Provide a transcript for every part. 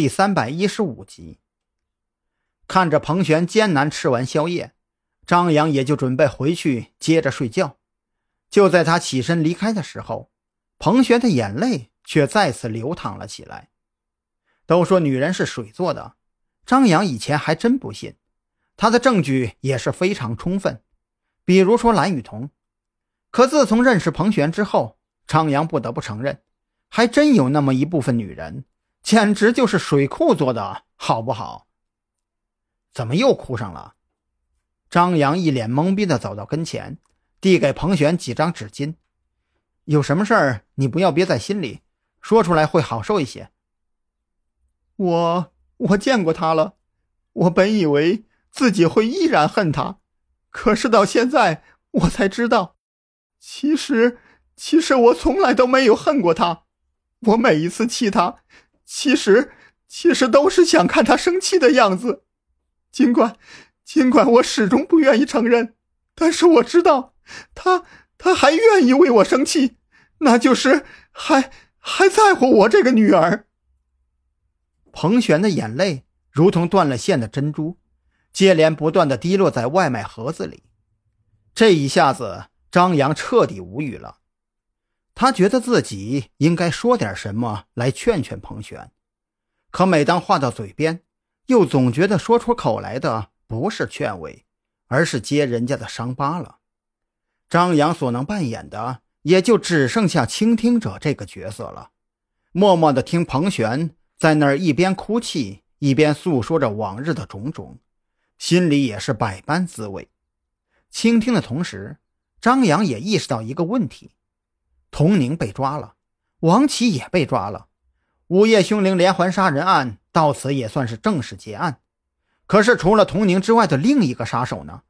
第三百一十五集。看着彭璇艰难吃完宵夜，张扬也就准备回去接着睡觉。就在他起身离开的时候，彭璇的眼泪却再次流淌了起来。都说女人是水做的，张扬以前还真不信，他的证据也是非常充分，比如说蓝雨桐。可自从认识彭璇之后，张扬不得不承认。还真有那么一部分女人，简直就是水库做的，好不好？怎么又哭上了？张扬一脸懵逼的走到跟前，递给彭璇几张纸巾。有什么事儿，你不要憋在心里，说出来会好受一些。我我见过他了，我本以为自己会依然恨他，可是到现在我才知道，其实其实我从来都没有恨过他。我每一次气他，其实其实都是想看他生气的样子。尽管尽管我始终不愿意承认，但是我知道他他还愿意为我生气，那就是还还在乎我这个女儿。彭璇的眼泪如同断了线的珍珠，接连不断的滴落在外卖盒子里。这一下子，张扬彻底无语了。他觉得自己应该说点什么来劝劝彭璇，可每当话到嘴边，又总觉得说出口来的不是劝慰，而是揭人家的伤疤了。张扬所能扮演的也就只剩下倾听者这个角色了，默默地听彭璇在那儿一边哭泣，一边诉说着往日的种种，心里也是百般滋味。倾听的同时，张扬也意识到一个问题。童宁被抓了，王琦也被抓了，午夜凶铃连环杀人案到此也算是正式结案。可是除了童宁之外的另一个杀手呢？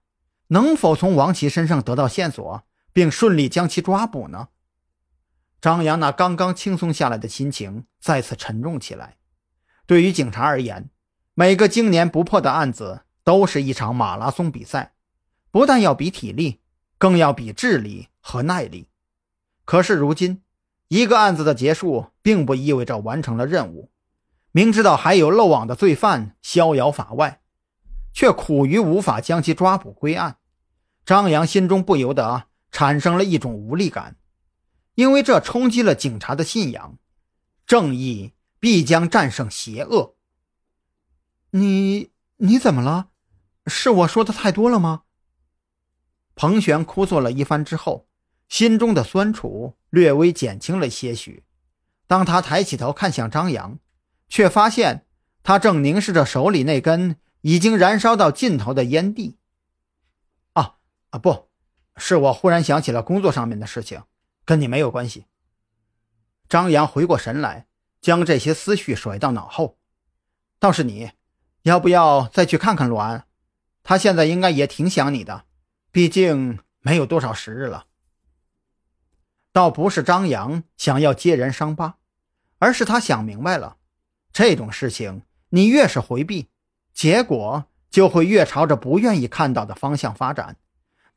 能否从王琦身上得到线索，并顺利将其抓捕呢？张扬那刚刚轻松下来的心情再次沉重起来。对于警察而言，每个经年不破的案子都是一场马拉松比赛，不但要比体力，更要比智力和耐力。可是如今，一个案子的结束并不意味着完成了任务。明知道还有漏网的罪犯逍遥法外，却苦于无法将其抓捕归案。张扬心中不由得产生了一种无力感，因为这冲击了警察的信仰：正义必将战胜邪恶。你你怎么了？是我说的太多了吗？彭璇哭坐了一番之后。心中的酸楚略微减轻了些许。当他抬起头看向张扬，却发现他正凝视着手里那根已经燃烧到尽头的烟蒂。啊啊，不是我忽然想起了工作上面的事情，跟你没有关系。张扬回过神来，将这些思绪甩到脑后。倒是你，要不要再去看看陆安？他现在应该也挺想你的，毕竟没有多少时日了。倒不是张扬想要揭人伤疤，而是他想明白了，这种事情你越是回避，结果就会越朝着不愿意看到的方向发展。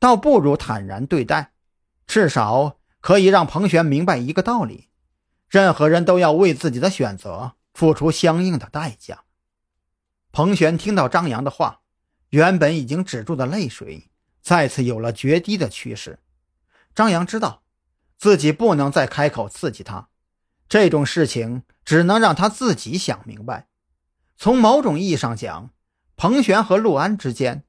倒不如坦然对待，至少可以让彭璇明白一个道理：任何人都要为自己的选择付出相应的代价。彭璇听到张扬的话，原本已经止住的泪水再次有了决堤的趋势。张扬知道。自己不能再开口刺激他，这种事情只能让他自己想明白。从某种意义上讲，彭璇和陆安之间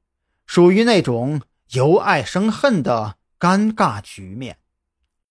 属于那种由爱生恨的尴尬局面。